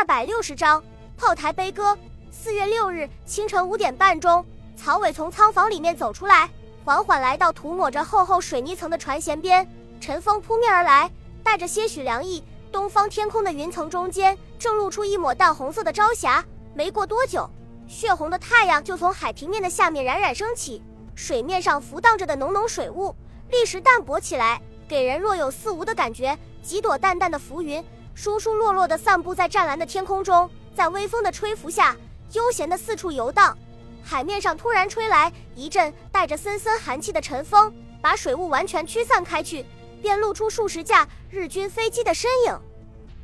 二百六十章炮台悲歌。四月六日清晨五点半钟，曹伟从仓房里面走出来，缓缓来到涂抹着厚厚水泥层的船舷边。晨风扑面而来，带着些许凉意。东方天空的云层中间，正露出一抹淡红色的朝霞。没过多久，血红的太阳就从海平面的下面冉冉升起，水面上浮荡着的浓浓水雾立时淡薄起来，给人若有似无的感觉。几朵淡淡的浮云疏疏落落地散布在湛蓝的天空中，在微风的吹拂下，悠闲地四处游荡。海面上突然吹来一阵带着森森寒气的晨风，把水雾完全驱散开去。便露出数十架日军飞机的身影，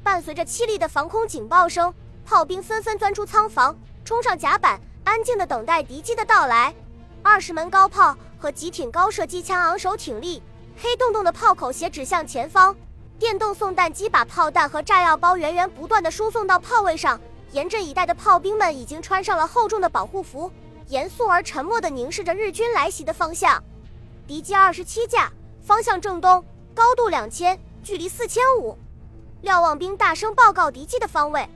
伴随着凄厉的防空警报声，炮兵纷纷钻出仓房，冲上甲板，安静地等待敌机的到来。二十门高炮和几挺高射机枪昂首挺立，黑洞洞的炮口斜指向前方。电动送弹机把炮弹和炸药包源源不断地输送到炮位上。严阵以待的炮兵们已经穿上了厚重的保护服，严肃而沉默地凝视着日军来袭的方向。敌机二十七架，方向正东。高度两千，距离四千五。瞭望兵大声报告敌机的方位。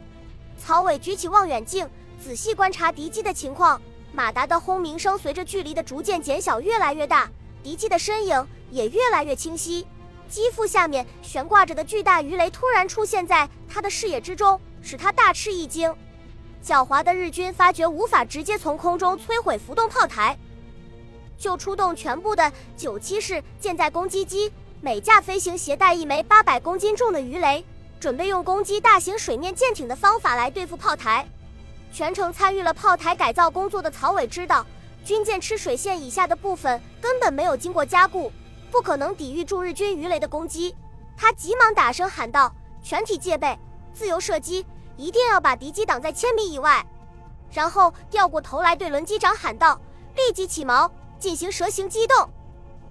曹伟举起望远镜，仔细观察敌机的情况。马达的轰鸣声随着距离的逐渐减小越来越大，敌机的身影也越来越清晰。机腹下面悬挂着的巨大鱼雷突然出现在他的视野之中，使他大吃一惊。狡猾的日军发觉无法直接从空中摧毁浮动炮台，就出动全部的九七式舰载攻击机。每架飞行携带一枚八百公斤重的鱼雷，准备用攻击大型水面舰艇的方法来对付炮台。全程参与了炮台改造工作的曹伟知道，军舰吃水线以下的部分根本没有经过加固，不可能抵御住日军鱼雷的攻击。他急忙大声喊道：“全体戒备，自由射击，一定要把敌机挡在千米以外。”然后掉过头来对轮机长喊道：“立即起锚，进行蛇形机动。”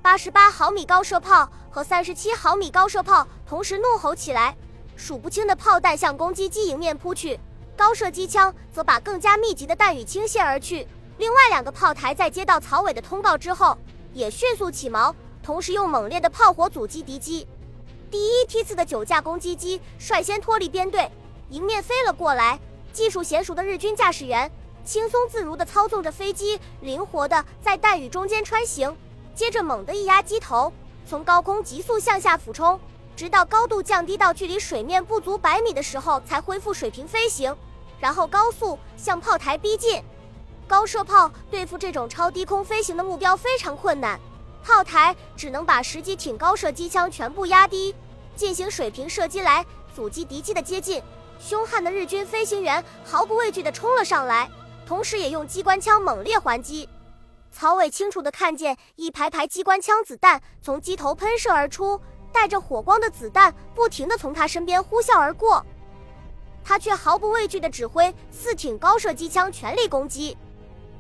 八十八毫米高射炮和三十七毫米高射炮同时怒吼起来，数不清的炮弹向攻击机迎面扑去，高射机枪则把更加密集的弹雨倾泻而去。另外两个炮台在接到曹伟的通告之后，也迅速起锚，同时用猛烈的炮火阻击敌机。第一梯次的九架攻击机率先脱离编队，迎面飞了过来。技术娴熟的日军驾驶员轻松自如地操纵着飞机，灵活地在弹雨中间穿行。接着猛地一压机头，从高空急速向下俯冲，直到高度降低到距离水面不足百米的时候才恢复水平飞行，然后高速向炮台逼近。高射炮对付这种超低空飞行的目标非常困难，炮台只能把十几挺高射机枪全部压低，进行水平射击来阻击敌机的接近。凶悍的日军飞行员毫不畏惧地冲了上来，同时也用机关枪猛烈还击。曹伟清楚地看见一排排机关枪子弹从机头喷射而出，带着火光的子弹不停地从他身边呼啸而过，他却毫不畏惧地指挥四挺高射机枪全力攻击。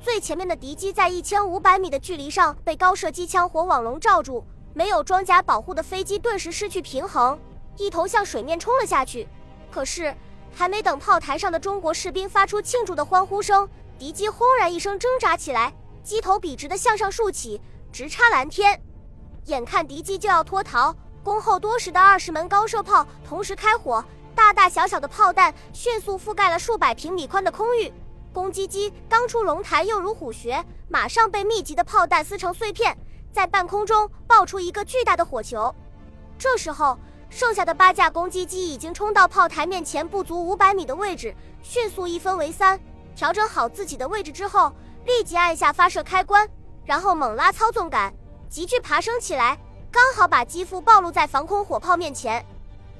最前面的敌机在一千五百米的距离上被高射机枪火网笼罩住，没有装甲保护的飞机顿时失去平衡，一头向水面冲了下去。可是还没等炮台上的中国士兵发出庆祝的欢呼声，敌机轰然一声挣扎起来。机头笔直的向上竖起，直插蓝天。眼看敌机就要脱逃，恭候多时的二十门高射炮同时开火，大大小小的炮弹迅速覆盖了数百平米宽的空域。攻击机刚出龙台，又如虎穴，马上被密集的炮弹撕成碎片，在半空中爆出一个巨大的火球。这时候，剩下的八架攻击机已经冲到炮台面前不足五百米的位置，迅速一分为三，调整好自己的位置之后。立即按下发射开关，然后猛拉操纵杆，急剧爬升起来，刚好把机腹暴露在防空火炮面前。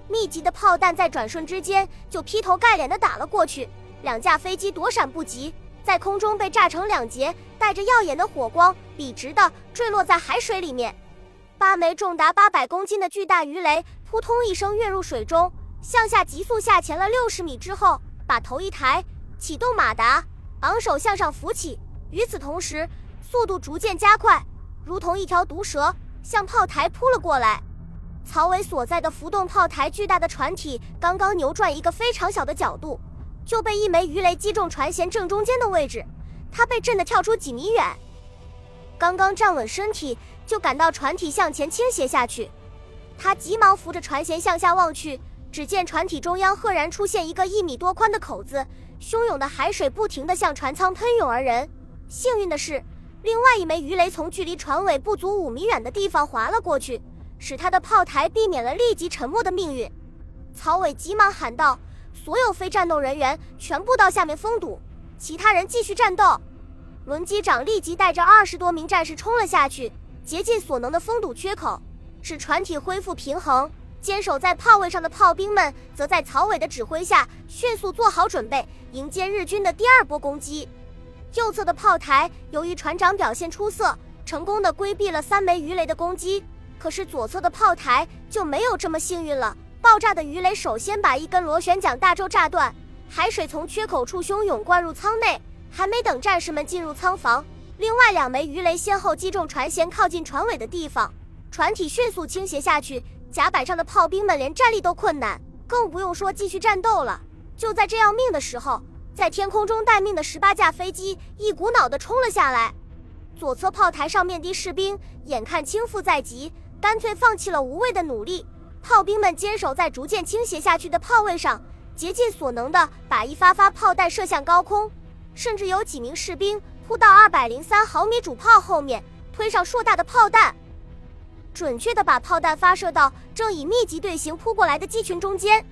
密集的炮弹在转瞬之间就劈头盖脸地打了过去，两架飞机躲闪不及，在空中被炸成两截，带着耀眼的火光，笔直的坠落在海水里面。八枚重达八百公斤的巨大鱼雷扑通一声跃入水中，向下急速下潜了六十米之后，把头一抬，启动马达，昂首向上浮起。与此同时，速度逐渐加快，如同一条毒蛇向炮台扑了过来。曹伟所在的浮动炮台巨大的船体刚刚扭转一个非常小的角度，就被一枚鱼雷击中船舷正中间的位置，他被震得跳出几米远。刚刚站稳身体，就感到船体向前倾斜下去。他急忙扶着船舷向下望去，只见船体中央赫然出现一个一米多宽的口子，汹涌的海水不停地向船舱喷涌而人。幸运的是，另外一枚鱼雷从距离船尾不足五米远的地方划了过去，使他的炮台避免了立即沉没的命运。曹伟急忙喊道：“所有非战斗人员全部到下面封堵，其他人继续战斗。”轮机长立即带着二十多名战士冲了下去，竭尽所能的封堵缺口，使船体恢复平衡。坚守在炮位上的炮兵们，则在曹伟的指挥下迅速做好准备，迎接日军的第二波攻击。右侧的炮台由于船长表现出色，成功的规避了三枚鱼雷的攻击。可是左侧的炮台就没有这么幸运了，爆炸的鱼雷首先把一根螺旋桨大轴炸断，海水从缺口处汹涌灌入舱内。还没等战士们进入舱房，另外两枚鱼雷先后击中船舷靠近船尾的地方，船体迅速倾斜下去。甲板上的炮兵们连站立都困难，更不用说继续战斗了。就在这要命的时候，在天空中待命的十八架飞机一股脑地冲了下来。左侧炮台上面的士兵眼看倾覆在即，干脆放弃了无谓的努力。炮兵们坚守在逐渐倾斜下去的炮位上，竭尽所能地把一发发炮弹射向高空，甚至有几名士兵扑到二百零三毫米主炮后面，推上硕大的炮弹。准确地把炮弹发射到正以密集队形扑过来的机群中间。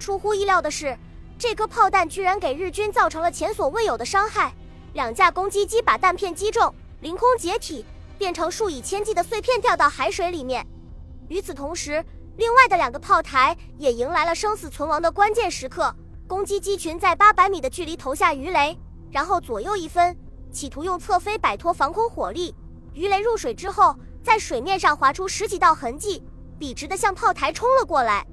出乎意料的是，这颗炮弹居然给日军造成了前所未有的伤害。两架攻击机把弹片击中，凌空解体，变成数以千计的碎片掉到海水里面。与此同时，另外的两个炮台也迎来了生死存亡的关键时刻。攻击机群在八百米的距离投下鱼雷，然后左右一分，企图用侧飞摆脱防空火力。鱼雷入水之后。在水面上划出十几道痕迹，笔直的向炮台冲了过来。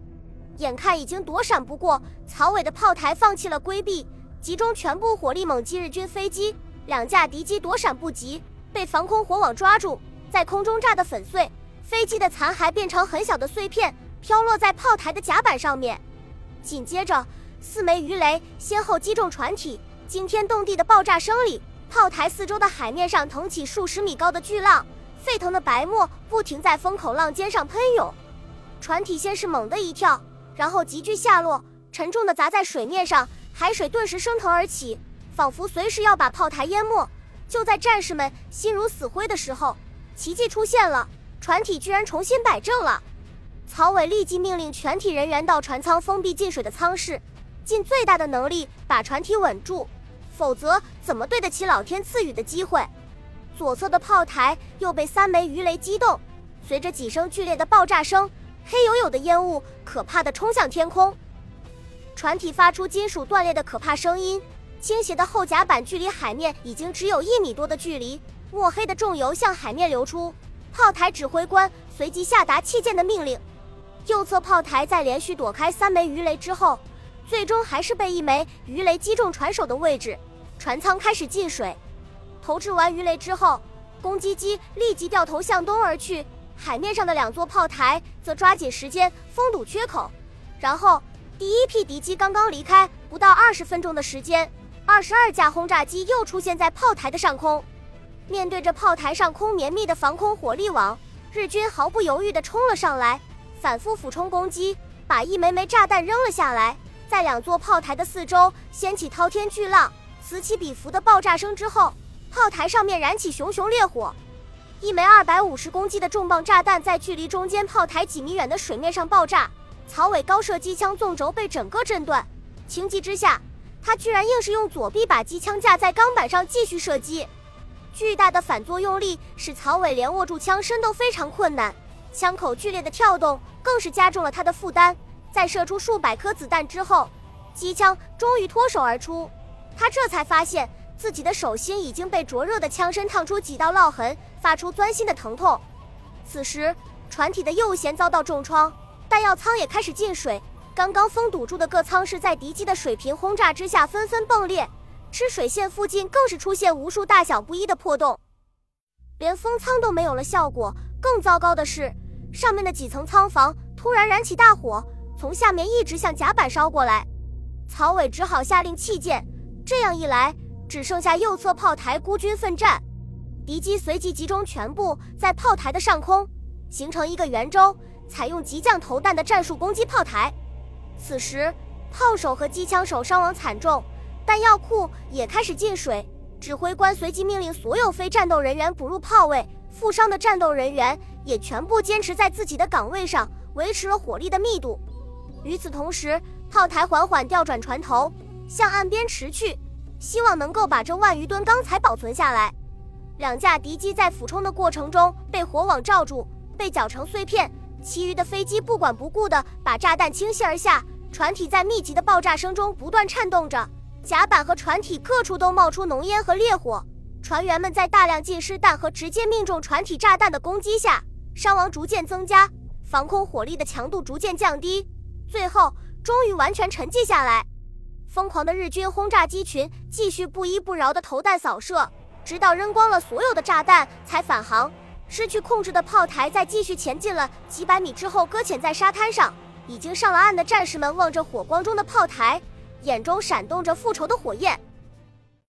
眼看已经躲闪不过，曹伟的炮台放弃了规避，集中全部火力猛击日军飞机。两架敌机躲闪不及，被防空火网抓住，在空中炸得粉碎。飞机的残骸变成很小的碎片，飘落在炮台的甲板上面。紧接着，四枚鱼雷先后击中船体，惊天动地的爆炸声里，炮台四周的海面上腾起数十米高的巨浪。沸腾的白沫不停在风口浪尖上喷涌，船体先是猛地一跳，然后急剧下落，沉重地砸在水面上，海水顿时升腾而起，仿佛随时要把炮台淹没。就在战士们心如死灰的时候，奇迹出现了，船体居然重新摆正了。曹伟立即命令全体人员到船舱封闭进水的舱室，尽最大的能力把船体稳住，否则怎么对得起老天赐予的机会？左侧的炮台又被三枚鱼雷击动，随着几声剧烈的爆炸声，黑黝黝的烟雾可怕的冲向天空，船体发出金属断裂的可怕声音，倾斜的后甲板距离海面已经只有一米多的距离，墨黑的重油向海面流出。炮台指挥官随即下达弃舰的命令。右侧炮台在连续躲开三枚鱼雷之后，最终还是被一枚鱼雷击中船首的位置，船舱开始进水。投掷完鱼雷之后，攻击机立即掉头向东而去。海面上的两座炮台则抓紧时间封堵缺口。然后，第一批敌机刚刚离开，不到二十分钟的时间，二十二架轰炸机又出现在炮台的上空。面对着炮台上空绵密的防空火力网，日军毫不犹豫地冲了上来，反复俯冲攻击，把一枚枚炸弹扔了下来，在两座炮台的四周掀起滔天巨浪。此起彼伏的爆炸声之后。炮台上面燃起熊熊烈火，一枚二百五十公斤的重磅炸弹在距离中间炮台几米远的水面上爆炸，曹伟高射机枪纵轴被整个震断。情急之下，他居然硬是用左臂把机枪架在钢板上继续射击。巨大的反作用力使曹伟连握住枪身都非常困难，枪口剧烈的跳动更是加重了他的负担。在射出数百颗子弹之后，机枪终于脱手而出，他这才发现。自己的手心已经被灼热的枪身烫出几道烙痕，发出钻心的疼痛。此时，船体的右舷遭到重创，弹药舱也开始进水。刚刚封堵住的各舱室在敌机的水平轰炸之下纷纷迸裂，吃水线附近更是出现无数大小不一的破洞，连封舱都没有了效果。更糟糕的是，上面的几层舱房突然燃起大火，从下面一直向甲板烧过来。曹伟只好下令弃舰。这样一来，只剩下右侧炮台孤军奋战，敌机随即集中全部在炮台的上空，形成一个圆周，采用急降投弹的战术攻击炮台。此时，炮手和机枪手伤亡惨重，弹药库也开始进水。指挥官随即命令所有非战斗人员补入炮位，负伤的战斗人员也全部坚持在自己的岗位上，维持了火力的密度。与此同时，炮台缓缓调转船头，向岸边驰去，希望能够把这万余吨钢材保存下来。两架敌机在俯冲的过程中被火网罩住，被搅成碎片。其余的飞机不管不顾地把炸弹倾泻而下，船体在密集的爆炸声中不断颤动着，甲板和船体各处都冒出浓烟和烈火。船员们在大量近湿弹和直接命中船体炸弹的攻击下，伤亡逐渐增加，防空火力的强度逐渐降低，最后终于完全沉寂下来。疯狂的日军轰炸机群继续不依不饶地投弹扫射。直到扔光了所有的炸弹，才返航。失去控制的炮台在继续前进了几百米之后搁浅在沙滩上。已经上了岸的战士们望着火光中的炮台，眼中闪动着复仇的火焰。